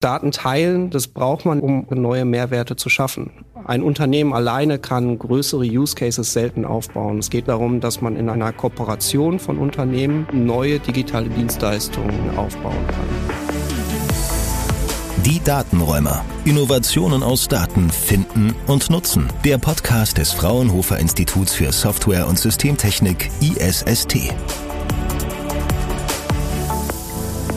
Daten teilen, das braucht man, um neue Mehrwerte zu schaffen. Ein Unternehmen alleine kann größere Use Cases selten aufbauen. Es geht darum, dass man in einer Kooperation von Unternehmen neue digitale Dienstleistungen aufbauen kann. Die Datenräumer. Innovationen aus Daten finden und nutzen. Der Podcast des Fraunhofer Instituts für Software und Systemtechnik ISST.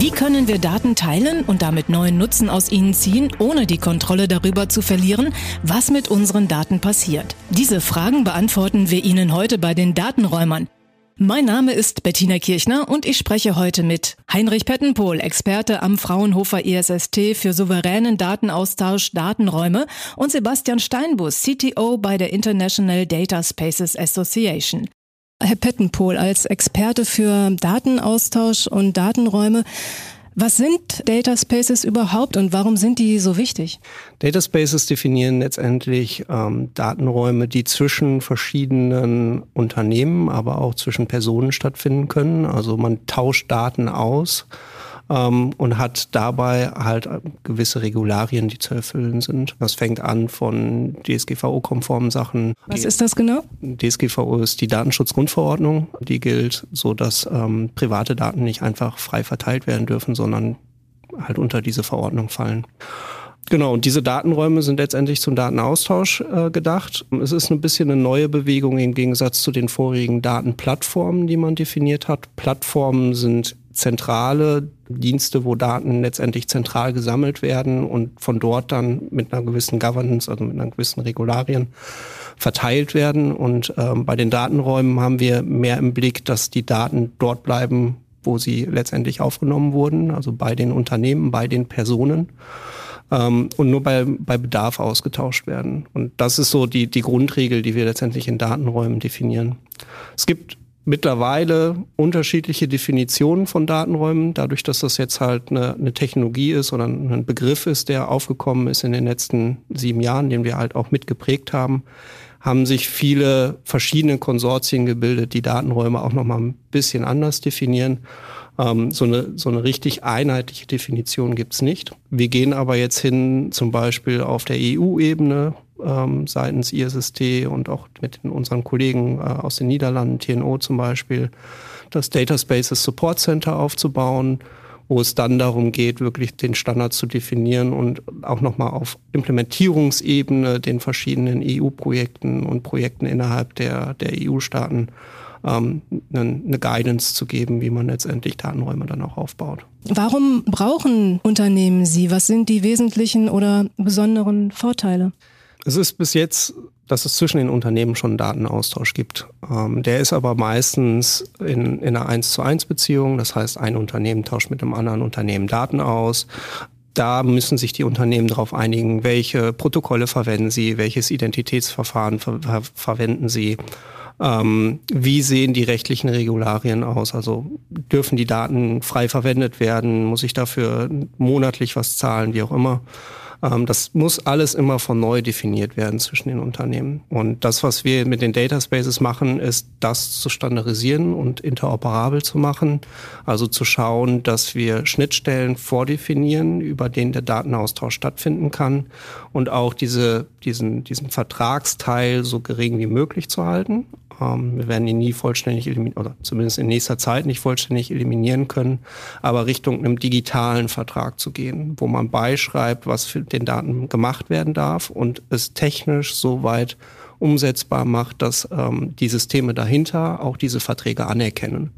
Wie können wir Daten teilen und damit neuen Nutzen aus ihnen ziehen, ohne die Kontrolle darüber zu verlieren, was mit unseren Daten passiert? Diese Fragen beantworten wir Ihnen heute bei den Datenräumern. Mein Name ist Bettina Kirchner und ich spreche heute mit Heinrich Pettenpohl, Experte am Fraunhofer ISST für souveränen Datenaustausch Datenräume und Sebastian Steinbus, CTO bei der International Data Spaces Association. Herr Pettenpohl, als Experte für Datenaustausch und Datenräume, was sind Data Spaces überhaupt und warum sind die so wichtig? Data Spaces definieren letztendlich ähm, Datenräume, die zwischen verschiedenen Unternehmen, aber auch zwischen Personen stattfinden können. Also man tauscht Daten aus ähm, und hat dabei halt gewisse Regularien, die zu erfüllen sind. Das fängt an von DSGVO-konformen Sachen. Was ist das genau? DSGVO ist die Datenschutzgrundverordnung. Die gilt so, dass ähm, private Daten nicht einfach frei verteilt werden dürfen, sondern halt unter diese Verordnung fallen. Genau, und diese Datenräume sind letztendlich zum Datenaustausch äh, gedacht. Es ist ein bisschen eine neue Bewegung im Gegensatz zu den vorigen Datenplattformen, die man definiert hat. Plattformen sind zentrale Dienste, wo Daten letztendlich zentral gesammelt werden und von dort dann mit einer gewissen Governance, also mit einer gewissen Regularien verteilt werden. Und ähm, bei den Datenräumen haben wir mehr im Blick, dass die Daten dort bleiben, wo sie letztendlich aufgenommen wurden, also bei den Unternehmen, bei den Personen ähm, und nur bei, bei Bedarf ausgetauscht werden. Und das ist so die, die Grundregel, die wir letztendlich in Datenräumen definieren. Es gibt mittlerweile unterschiedliche Definitionen von Datenräumen, dadurch, dass das jetzt halt eine, eine, Technologie ist oder ein Begriff ist, der aufgekommen ist in den letzten sieben Jahren, den wir halt auch mitgeprägt haben, haben sich viele verschiedene Konsortien gebildet, die Datenräume auch nochmal ein bisschen anders definieren. Ähm, so, eine, so eine richtig einheitliche Definition gibt's nicht. Wir gehen aber jetzt hin zum Beispiel auf der EU-Ebene ähm, seitens ISST und auch mit unseren Kollegen äh, aus den Niederlanden, TNO zum Beispiel, das Data Spaces Support Center aufzubauen, wo es dann darum geht, wirklich den Standard zu definieren und auch nochmal auf Implementierungsebene den verschiedenen EU-Projekten und Projekten innerhalb der, der EU-Staaten ähm, eine, eine Guidance zu geben, wie man letztendlich Datenräume dann auch aufbaut. Warum brauchen Unternehmen sie? Was sind die wesentlichen oder besonderen Vorteile? Es ist bis jetzt, dass es zwischen den Unternehmen schon einen Datenaustausch gibt. Ähm, der ist aber meistens in, in einer 1 zu 1 Beziehung. Das heißt, ein Unternehmen tauscht mit einem anderen Unternehmen Daten aus. Da müssen sich die Unternehmen darauf einigen, welche Protokolle verwenden sie, welches Identitätsverfahren ver ver verwenden sie. Ähm, wie sehen die rechtlichen Regularien aus? Also dürfen die Daten frei verwendet werden? Muss ich dafür monatlich was zahlen, wie auch immer? Ähm, das muss alles immer von neu definiert werden zwischen den Unternehmen. Und das, was wir mit den Data Spaces machen, ist, das zu standardisieren und interoperabel zu machen. Also zu schauen, dass wir Schnittstellen vordefinieren, über denen der Datenaustausch stattfinden kann und auch diese, diesen, diesen Vertragsteil so gering wie möglich zu halten. Ähm, wir werden ihn nie vollständig eliminieren, oder zumindest in nächster Zeit nicht vollständig eliminieren können, aber Richtung einem digitalen Vertrag zu gehen, wo man beischreibt, was für den Daten gemacht werden darf und es technisch so weit umsetzbar macht, dass ähm, die Systeme dahinter auch diese Verträge anerkennen.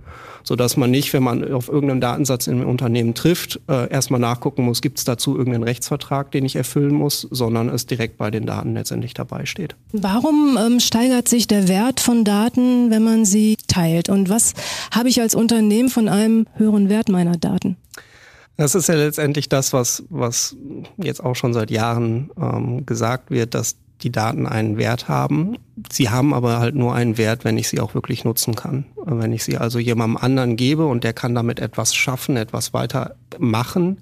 Sodass man nicht, wenn man auf irgendeinen Datensatz im Unternehmen trifft, äh, erstmal nachgucken muss, gibt es dazu irgendeinen Rechtsvertrag, den ich erfüllen muss, sondern es direkt bei den Daten letztendlich dabei steht. Warum ähm, steigert sich der Wert von Daten, wenn man sie teilt? Und was habe ich als Unternehmen von einem höheren Wert meiner Daten? Das ist ja letztendlich das, was, was jetzt auch schon seit Jahren ähm, gesagt wird, dass die Daten einen Wert haben. Sie haben aber halt nur einen Wert, wenn ich sie auch wirklich nutzen kann. Wenn ich sie also jemandem anderen gebe und der kann damit etwas schaffen, etwas weiter machen,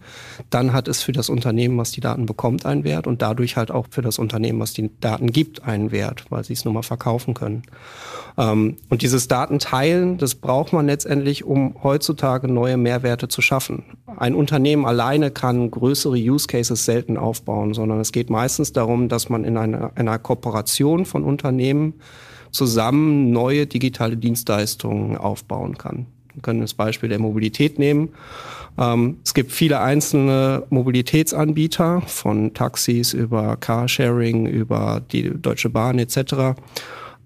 dann hat es für das Unternehmen, was die Daten bekommt, einen Wert und dadurch halt auch für das Unternehmen, was die Daten gibt, einen Wert, weil sie es nur mal verkaufen können. Ähm, und dieses Datenteilen, das braucht man letztendlich, um heutzutage neue Mehrwerte zu schaffen. Ein Unternehmen alleine kann größere Use Cases selten aufbauen, sondern es geht meistens darum, dass man in einer, einer Kooperation von Unternehmen zusammen neue digitale Dienstleistungen aufbauen kann. Wir können das Beispiel der Mobilität nehmen. Ähm, es gibt viele einzelne Mobilitätsanbieter von Taxis über Carsharing, über die Deutsche Bahn etc.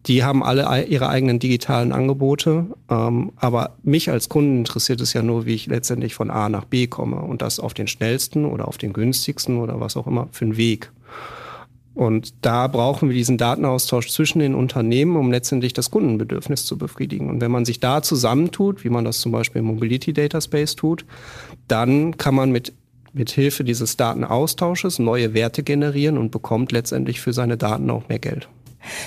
Die haben alle ihre eigenen digitalen Angebote. Ähm, aber mich als Kunden interessiert es ja nur, wie ich letztendlich von A nach B komme und das auf den schnellsten oder auf den günstigsten oder was auch immer für einen Weg. Und da brauchen wir diesen Datenaustausch zwischen den Unternehmen, um letztendlich das Kundenbedürfnis zu befriedigen. Und wenn man sich da zusammentut, wie man das zum Beispiel im Mobility Data Space tut, dann kann man mit mit Hilfe dieses Datenaustausches neue Werte generieren und bekommt letztendlich für seine Daten auch mehr Geld.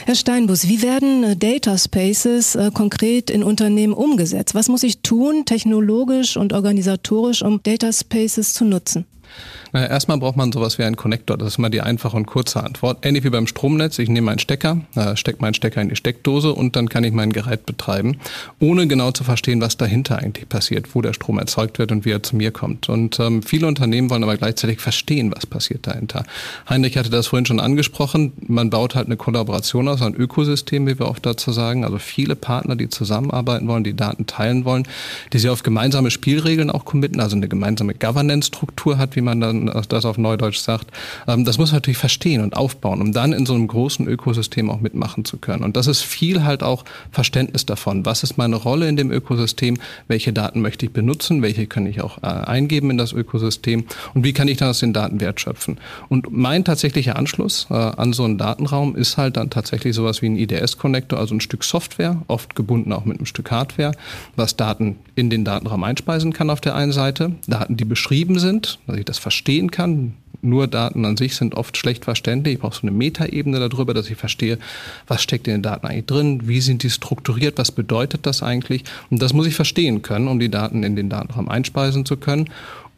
Herr Steinbus, wie werden äh, Data Spaces äh, konkret in Unternehmen umgesetzt? Was muss ich tun, technologisch und organisatorisch, um Data Spaces zu nutzen? Naja, erstmal braucht man sowas wie einen Connector. Das ist immer die einfache und kurze Antwort. Ähnlich wie beim Stromnetz. Ich nehme meinen Stecker, stecke meinen Stecker in die Steckdose und dann kann ich mein Gerät betreiben, ohne genau zu verstehen, was dahinter eigentlich passiert, wo der Strom erzeugt wird und wie er zu mir kommt. Und ähm, viele Unternehmen wollen aber gleichzeitig verstehen, was passiert dahinter. Heinrich hatte das vorhin schon angesprochen. Man baut halt eine Kollaboration aus, ein Ökosystem, wie wir oft dazu sagen. Also viele Partner, die zusammenarbeiten wollen, die Daten teilen wollen, die sich auf gemeinsame Spielregeln auch committen, also eine gemeinsame Governance-Struktur hat, wie man dann das auf Neudeutsch sagt, ähm, das muss man natürlich verstehen und aufbauen, um dann in so einem großen Ökosystem auch mitmachen zu können. Und das ist viel halt auch Verständnis davon. Was ist meine Rolle in dem Ökosystem? Welche Daten möchte ich benutzen? Welche kann ich auch äh, eingeben in das Ökosystem? Und wie kann ich dann aus den Daten Wert schöpfen? Und mein tatsächlicher Anschluss äh, an so einen Datenraum ist halt dann tatsächlich sowas wie ein IDS-Connector, also ein Stück Software, oft gebunden auch mit einem Stück Hardware, was Daten in den Datenraum einspeisen kann auf der einen Seite. Daten, die beschrieben sind, dass ich das verstehe verstehen kann. Nur Daten an sich sind oft schlecht verständlich. Ich brauche so eine Metaebene darüber, dass ich verstehe, was steckt in den Daten eigentlich drin, wie sind die strukturiert, was bedeutet das eigentlich. Und das muss ich verstehen können, um die Daten in den Datenraum einspeisen zu können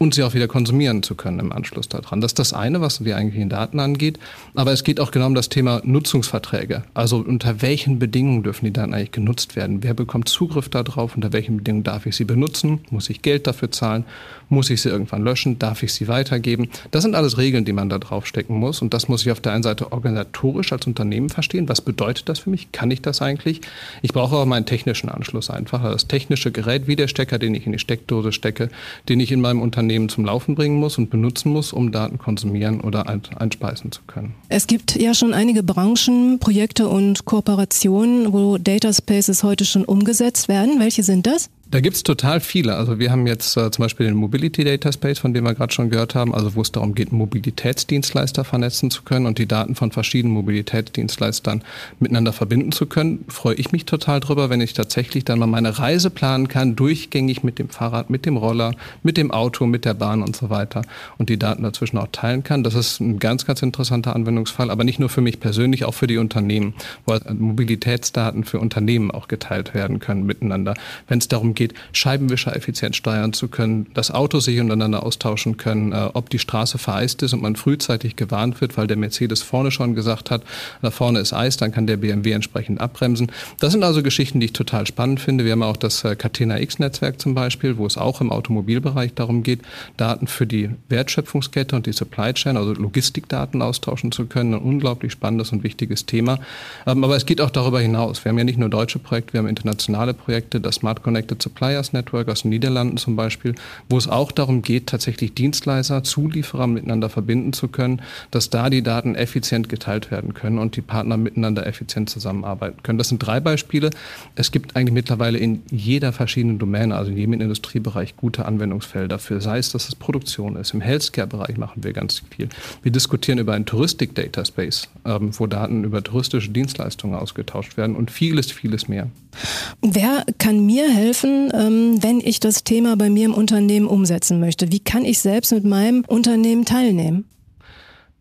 und sie auch wieder konsumieren zu können im Anschluss daran. Das ist das eine, was die eigentlichen Daten angeht. Aber es geht auch genau um das Thema Nutzungsverträge. Also unter welchen Bedingungen dürfen die Daten eigentlich genutzt werden? Wer bekommt Zugriff darauf? Unter welchen Bedingungen darf ich sie benutzen? Muss ich Geld dafür zahlen? Muss ich sie irgendwann löschen? Darf ich sie weitergeben? Das sind alles Regeln, die man da draufstecken muss. Und das muss ich auf der einen Seite organisatorisch als Unternehmen verstehen. Was bedeutet das für mich? Kann ich das eigentlich? Ich brauche auch meinen technischen Anschluss einfach. Das technische Gerät wie der Stecker, den ich in die Steckdose stecke, den ich in meinem Unternehmen Unternehmen zum Laufen bringen muss und benutzen muss, um Daten konsumieren oder einspeisen zu können. Es gibt ja schon einige Branchen, Projekte und Kooperationen, wo Data Spaces heute schon umgesetzt werden. Welche sind das? Da gibt's total viele. Also wir haben jetzt äh, zum Beispiel den Mobility Data Space, von dem wir gerade schon gehört haben, also wo es darum geht, Mobilitätsdienstleister vernetzen zu können und die Daten von verschiedenen Mobilitätsdienstleistern miteinander verbinden zu können. Freue ich mich total drüber, wenn ich tatsächlich dann mal meine Reise planen kann, durchgängig mit dem Fahrrad, mit dem Roller, mit dem Auto, mit der Bahn und so weiter und die Daten dazwischen auch teilen kann. Das ist ein ganz, ganz interessanter Anwendungsfall, aber nicht nur für mich persönlich, auch für die Unternehmen, wo Mobilitätsdaten für Unternehmen auch geteilt werden können miteinander. Wenn es darum geht, geht, Scheibenwischer effizient steuern zu können, das Auto sich untereinander austauschen können, äh, ob die Straße vereist ist und man frühzeitig gewarnt wird, weil der Mercedes vorne schon gesagt hat, da vorne ist Eis, dann kann der BMW entsprechend abbremsen. Das sind also Geschichten, die ich total spannend finde. Wir haben auch das äh, Catena X-Netzwerk zum Beispiel, wo es auch im Automobilbereich darum geht, Daten für die Wertschöpfungskette und die Supply Chain, also Logistikdaten austauschen zu können. Ein unglaublich spannendes und wichtiges Thema. Ähm, aber es geht auch darüber hinaus. Wir haben ja nicht nur deutsche Projekte, wir haben internationale Projekte, das Smart Connected Suppliers Network aus den Niederlanden zum Beispiel, wo es auch darum geht, tatsächlich Dienstleister, Zulieferer miteinander verbinden zu können, dass da die Daten effizient geteilt werden können und die Partner miteinander effizient zusammenarbeiten können. Das sind drei Beispiele. Es gibt eigentlich mittlerweile in jeder verschiedenen Domäne, also in jedem Industriebereich, gute Anwendungsfelder dafür. Sei es, dass es Produktion ist. Im Healthcare-Bereich machen wir ganz viel. Wir diskutieren über einen Touristik-Data Space, ähm, wo Daten über touristische Dienstleistungen ausgetauscht werden und vieles, vieles mehr. Wer kann mir helfen, ähm, wenn ich das Thema bei mir im Unternehmen umsetzen möchte? Wie kann ich selbst mit meinem Unternehmen teilnehmen?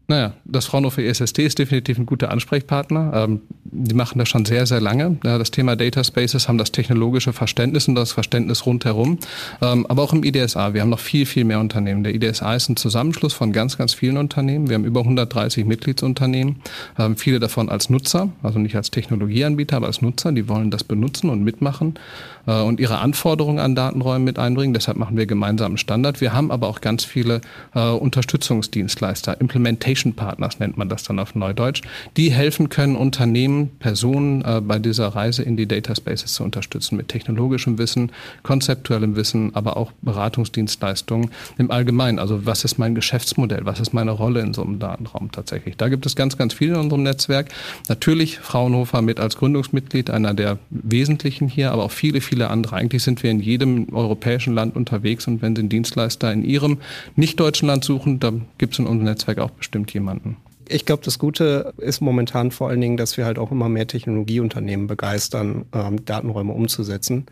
Naja, das Fraunhofer ESST ist definitiv ein guter Ansprechpartner. Ähm, die machen das schon sehr, sehr lange. Ja, das Thema Data Spaces haben das technologische Verständnis und das Verständnis rundherum. Ähm, aber auch im IDSA. Wir haben noch viel, viel mehr Unternehmen. Der IDSA ist ein Zusammenschluss von ganz, ganz vielen Unternehmen. Wir haben über 130 Mitgliedsunternehmen. Ähm, viele davon als Nutzer, also nicht als Technologieanbieter, aber als Nutzer. Die wollen das benutzen und mitmachen äh, und ihre Anforderungen an Datenräume mit einbringen. Deshalb machen wir gemeinsamen Standard. Wir haben aber auch ganz viele äh, Unterstützungsdienstleister, Implementation Partners nennt man das dann auf Neudeutsch, die helfen können, Unternehmen, Personen äh, bei dieser Reise in die Data Spaces zu unterstützen mit technologischem Wissen, konzeptuellem Wissen, aber auch Beratungsdienstleistungen im Allgemeinen. Also was ist mein Geschäftsmodell? Was ist meine Rolle in so einem Datenraum tatsächlich? Da gibt es ganz, ganz viel in unserem Netzwerk. Natürlich Fraunhofer mit als Gründungsmitglied, einer der wesentlichen hier, aber auch viele, viele andere. Eigentlich sind wir in jedem europäischen Land unterwegs und wenn Sie einen Dienstleister in Ihrem nicht-deutschen Land suchen, dann gibt es in unserem Netzwerk auch bestimmt jemanden. Ich glaube, das Gute ist momentan vor allen Dingen, dass wir halt auch immer mehr Technologieunternehmen begeistern, ähm, Datenräume umzusetzen.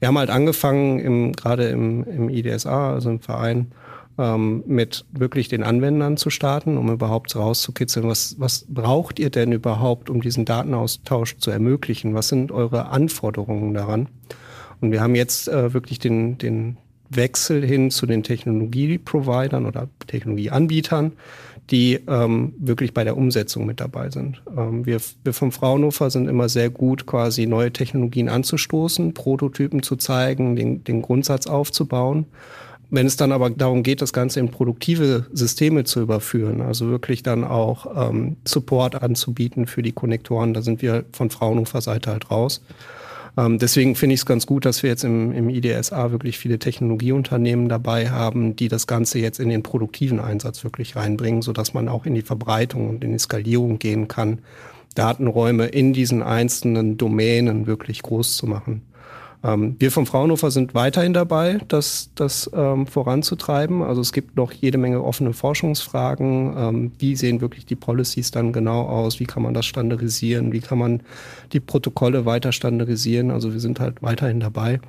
Wir haben halt angefangen, im, gerade im, im IDSA, also im Verein, ähm, mit wirklich den Anwendern zu starten, um überhaupt rauszukitzeln, was, was braucht ihr denn überhaupt, um diesen Datenaustausch zu ermöglichen? Was sind eure Anforderungen daran? Und wir haben jetzt äh, wirklich den, den Wechsel hin zu den Technologieprovidern oder Technologieanbietern, die ähm, wirklich bei der Umsetzung mit dabei sind. Ähm, wir, wir vom Fraunhofer sind immer sehr gut, quasi neue Technologien anzustoßen, Prototypen zu zeigen, den, den Grundsatz aufzubauen. Wenn es dann aber darum geht, das Ganze in produktive Systeme zu überführen, also wirklich dann auch ähm, Support anzubieten für die Konnektoren, da sind wir von Fraunhofer Seite halt raus. Ähm, deswegen finde ich es ganz gut, dass wir jetzt im, im IDSA wirklich viele Technologieunternehmen dabei haben, die das Ganze jetzt in den produktiven Einsatz wirklich reinbringen, sodass man auch in die Verbreitung und in die Skalierung gehen kann, Datenräume in diesen einzelnen Domänen wirklich groß zu machen. Ähm, wir vom Fraunhofer sind weiterhin dabei, das, das ähm, voranzutreiben. Also es gibt noch jede Menge offene Forschungsfragen. Ähm, wie sehen wirklich die Policies dann genau aus? Wie kann man das standardisieren? Wie kann man die Protokolle weiter standardisieren? Also wir sind halt weiterhin dabei.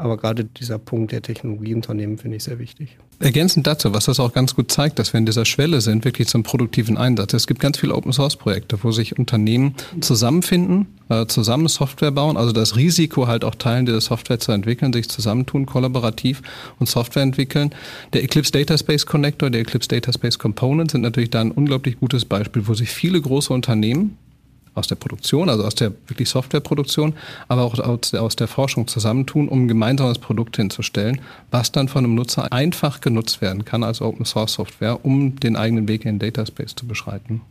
Aber gerade dieser Punkt der Technologieunternehmen finde ich sehr wichtig. Ergänzend dazu, was das auch ganz gut zeigt, dass wir in dieser Schwelle sind, wirklich zum produktiven Einsatz. Es gibt ganz viele Open-Source-Projekte, wo sich Unternehmen zusammenfinden, äh, zusammen Software bauen, also das Risiko halt auch teilen, diese Software zu entwickeln, sich zusammentun, kollaborativ und Software entwickeln. Der Eclipse Data Space Connector, der Eclipse Data Space Component sind natürlich da ein unglaublich gutes Beispiel, wo sich viele große Unternehmen aus der Produktion, also aus der wirklich Softwareproduktion, aber auch aus der, aus der Forschung zusammentun, um ein gemeinsames Produkt hinzustellen, was dann von einem Nutzer einfach genutzt werden kann als Open Source Software, um den eigenen Weg in den Data Space zu beschreiten.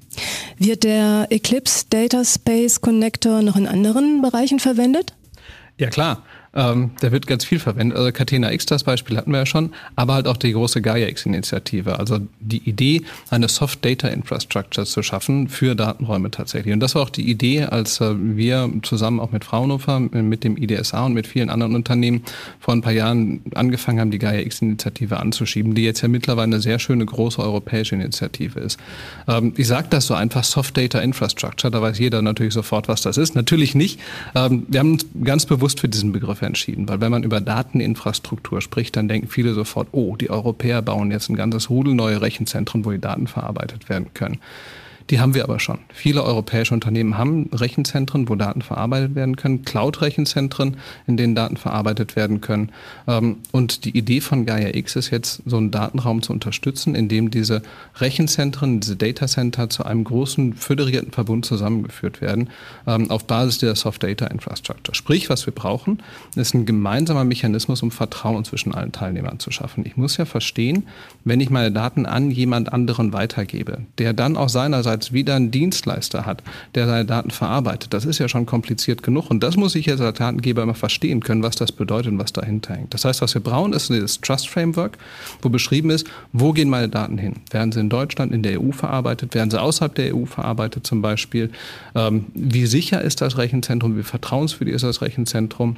Wird der Eclipse Data Space Connector noch in anderen Bereichen verwendet? Ja klar. Ähm, der wird ganz viel verwendet. Also Catena X, das Beispiel hatten wir ja schon, aber halt auch die große Gaia X-Initiative. Also die Idee, eine Soft Data Infrastructure zu schaffen für Datenräume tatsächlich. Und das war auch die Idee, als äh, wir zusammen auch mit Fraunhofer, mit dem IDSA und mit vielen anderen Unternehmen vor ein paar Jahren angefangen haben, die Gaia X-Initiative anzuschieben, die jetzt ja mittlerweile eine sehr schöne große europäische Initiative ist. Ähm, ich sage das so einfach, Soft Data Infrastructure, da weiß jeder natürlich sofort, was das ist. Natürlich nicht. Ähm, wir haben uns ganz bewusst für diesen Begriff entschieden. Weil wenn man über Dateninfrastruktur spricht, dann denken viele sofort, oh, die Europäer bauen jetzt ein ganzes Rudel neue Rechenzentren, wo die Daten verarbeitet werden können. Die haben wir aber schon. Viele europäische Unternehmen haben Rechenzentren, wo Daten verarbeitet werden können, Cloud-Rechenzentren, in denen Daten verarbeitet werden können. Ähm, und die Idee von Gaia X ist jetzt, so einen Datenraum zu unterstützen, in dem diese Rechenzentren, diese Datacenter zu einem großen föderierten Verbund zusammengeführt werden, ähm, auf Basis der Soft Data Infrastructure. Sprich, was wir brauchen, ist ein gemeinsamer Mechanismus, um Vertrauen zwischen allen Teilnehmern zu schaffen. Ich muss ja verstehen, wenn ich meine Daten an jemand anderen weitergebe, der dann auch seinerseits bereits wieder einen Dienstleister hat, der seine Daten verarbeitet. Das ist ja schon kompliziert genug. Und das muss ich jetzt als Datengeber immer verstehen können, was das bedeutet und was dahinter hängt. Das heißt, was wir brauchen, ist dieses Trust Framework, wo beschrieben ist, wo gehen meine Daten hin? Werden sie in Deutschland, in der EU verarbeitet? Werden sie außerhalb der EU verarbeitet zum Beispiel? Ähm, wie sicher ist das Rechenzentrum? Wie vertrauenswürdig ist das Rechenzentrum?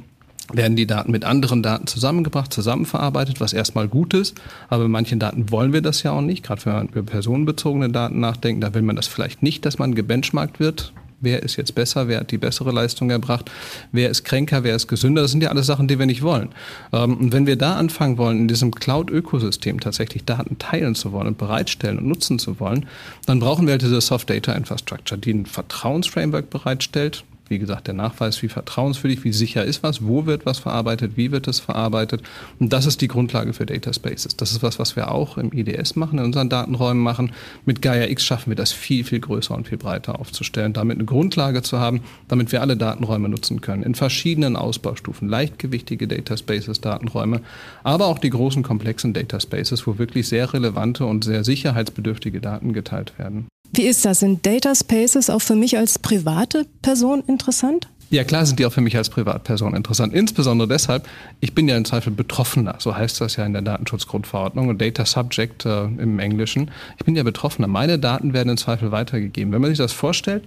Werden die Daten mit anderen Daten zusammengebracht, zusammenverarbeitet, was erstmal gut ist. Aber bei manchen Daten wollen wir das ja auch nicht. Gerade wenn man über personenbezogene Daten nachdenkt, da will man das vielleicht nicht, dass man gebenchmarkt wird wer ist jetzt besser, wer hat die bessere Leistung erbracht, wer ist kränker, wer ist gesünder. Das sind ja alles Sachen, die wir nicht wollen. Ähm, und wenn wir da anfangen wollen, in diesem Cloud-Ökosystem tatsächlich Daten teilen zu wollen und bereitstellen und nutzen zu wollen, dann brauchen wir halt diese Soft Data Infrastructure, die ein Vertrauensframework bereitstellt, wie gesagt, der Nachweis, wie vertrauenswürdig, wie sicher ist was, wo wird was verarbeitet, wie wird es verarbeitet. Und das ist die Grundlage für Data Spaces. Das ist was, was wir auch im IDS machen, in unseren Datenräumen machen. Mit Gaia X schaffen wir das viel, viel größer und viel breiter aufzustellen, damit eine Grundlage zu haben, damit wir alle Datenräume nutzen können. In verschiedenen Ausbaustufen, leichtgewichtige Data Spaces, Datenräume, aber auch die großen, komplexen Data Spaces, wo wirklich sehr relevante und sehr sicherheitsbedürftige Daten geteilt werden. Wie ist das? Sind Data Spaces auch für mich als private Person interessant? Ja, klar sind die auch für mich als Privatperson interessant. Insbesondere deshalb, ich bin ja im Zweifel Betroffener. So heißt das ja in der Datenschutzgrundverordnung und Data Subject äh, im Englischen. Ich bin ja Betroffener. Meine Daten werden im Zweifel weitergegeben. Wenn man sich das vorstellt,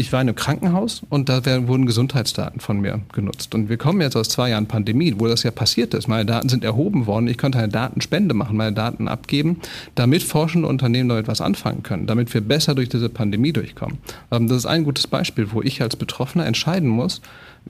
ich war in einem Krankenhaus und da werden, wurden Gesundheitsdaten von mir genutzt. Und wir kommen jetzt aus zwei Jahren Pandemie, wo das ja passiert ist. Meine Daten sind erhoben worden. Ich konnte eine Datenspende machen, meine Daten abgeben, damit forschende Unternehmen noch etwas anfangen können, damit wir besser durch diese Pandemie durchkommen. Ähm, das ist ein gutes Beispiel, wo ich als Betroffener entscheiden muss,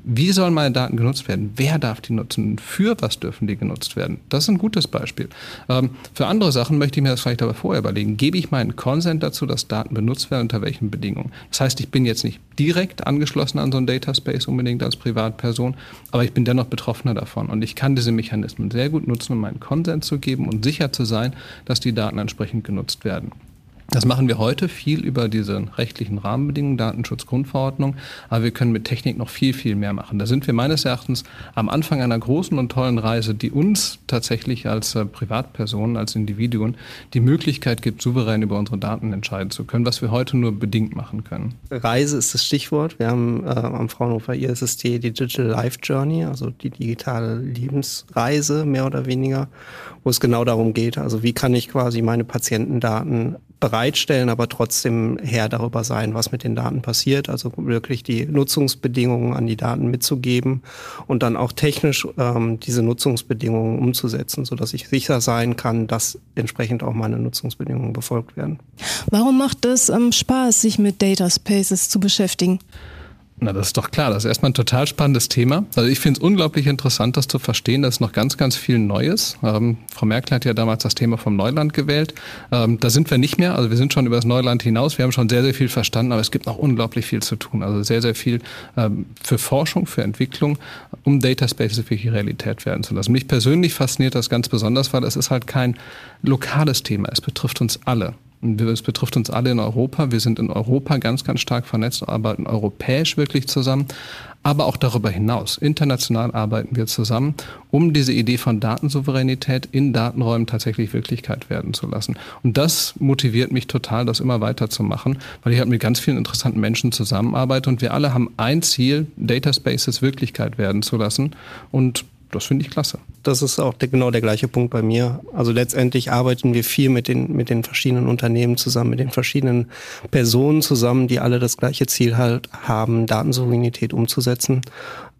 wie sollen meine Daten genutzt werden? Wer darf die nutzen? Für was dürfen die genutzt werden? Das ist ein gutes Beispiel. Ähm, für andere Sachen möchte ich mir das vielleicht aber vorher überlegen. Gebe ich meinen Consent dazu, dass Daten benutzt werden, unter welchen Bedingungen? Das heißt, ich bin jetzt nicht direkt angeschlossen an so einen Dataspace unbedingt als Privatperson, aber ich bin dennoch Betroffener davon und ich kann diese Mechanismen sehr gut nutzen, um meinen Consent zu geben und sicher zu sein, dass die Daten entsprechend genutzt werden. Das machen wir heute viel über diese rechtlichen Rahmenbedingungen, Datenschutzgrundverordnung, aber wir können mit Technik noch viel, viel mehr machen. Da sind wir meines Erachtens am Anfang einer großen und tollen Reise, die uns tatsächlich als äh, Privatpersonen, als Individuen die Möglichkeit gibt, souverän über unsere Daten entscheiden zu können, was wir heute nur bedingt machen können. Reise ist das Stichwort. Wir haben äh, am Fraunhofer ISST die Digital Life Journey, also die digitale Lebensreise mehr oder weniger, wo es genau darum geht, also wie kann ich quasi meine Patientendaten bereitstellen, aber trotzdem Herr darüber sein, was mit den Daten passiert. Also wirklich die Nutzungsbedingungen an die Daten mitzugeben und dann auch technisch ähm, diese Nutzungsbedingungen umzusetzen, sodass ich sicher sein kann, dass entsprechend auch meine Nutzungsbedingungen befolgt werden. Warum macht es ähm, Spaß, sich mit Data Spaces zu beschäftigen? Na, das ist doch klar. Das ist erstmal ein total spannendes Thema. Also ich finde es unglaublich interessant, das zu verstehen. Da ist noch ganz, ganz viel Neues. Ähm, Frau Merkel hat ja damals das Thema vom Neuland gewählt. Ähm, da sind wir nicht mehr. Also wir sind schon über das Neuland hinaus. Wir haben schon sehr, sehr viel verstanden, aber es gibt noch unglaublich viel zu tun. Also sehr, sehr viel ähm, für Forschung, für Entwicklung, um Data Spaces wirklich Realität werden zu lassen. Mich persönlich fasziniert das ganz besonders, weil es ist halt kein lokales Thema. Es betrifft uns alle. Es betrifft uns alle in Europa. Wir sind in Europa ganz, ganz stark vernetzt, arbeiten europäisch wirklich zusammen, aber auch darüber hinaus. International arbeiten wir zusammen, um diese Idee von Datensouveränität in Datenräumen tatsächlich Wirklichkeit werden zu lassen. Und das motiviert mich total, das immer weiter zu machen, weil ich halt mit ganz vielen interessanten Menschen zusammenarbeite und wir alle haben ein Ziel, Data Spaces Wirklichkeit werden zu lassen. Und das finde ich klasse. Das ist auch der, genau der gleiche Punkt bei mir. Also letztendlich arbeiten wir viel mit den, mit den verschiedenen Unternehmen zusammen, mit den verschiedenen Personen zusammen, die alle das gleiche Ziel halt haben, Datensouveränität umzusetzen.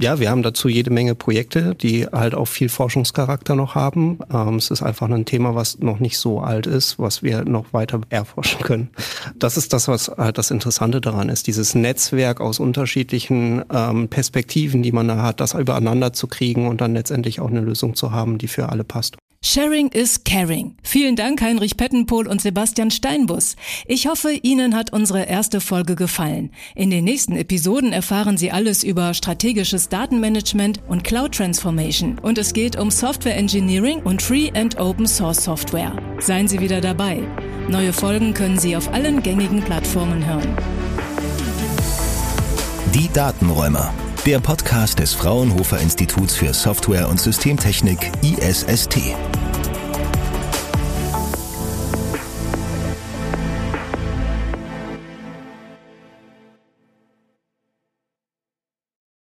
Ja, wir haben dazu jede Menge Projekte, die halt auch viel Forschungscharakter noch haben. Ähm, es ist einfach ein Thema, was noch nicht so alt ist, was wir noch weiter erforschen können. Das ist das, was halt das Interessante daran ist. Dieses Netzwerk aus unterschiedlichen ähm, Perspektiven, die man da hat, das übereinander zu kriegen und dann letztendlich auch eine Lösung zu haben, die für alle passt. Sharing is caring. Vielen Dank, Heinrich Pettenpohl und Sebastian Steinbus. Ich hoffe, Ihnen hat unsere erste Folge gefallen. In den nächsten Episoden erfahren Sie alles über strategisches Datenmanagement und Cloud Transformation. Und es geht um Software Engineering und Free and Open Source Software. Seien Sie wieder dabei. Neue Folgen können Sie auf allen gängigen Plattformen hören. Die Datenräumer. Der Podcast des Fraunhofer Instituts für Software und Systemtechnik ISST.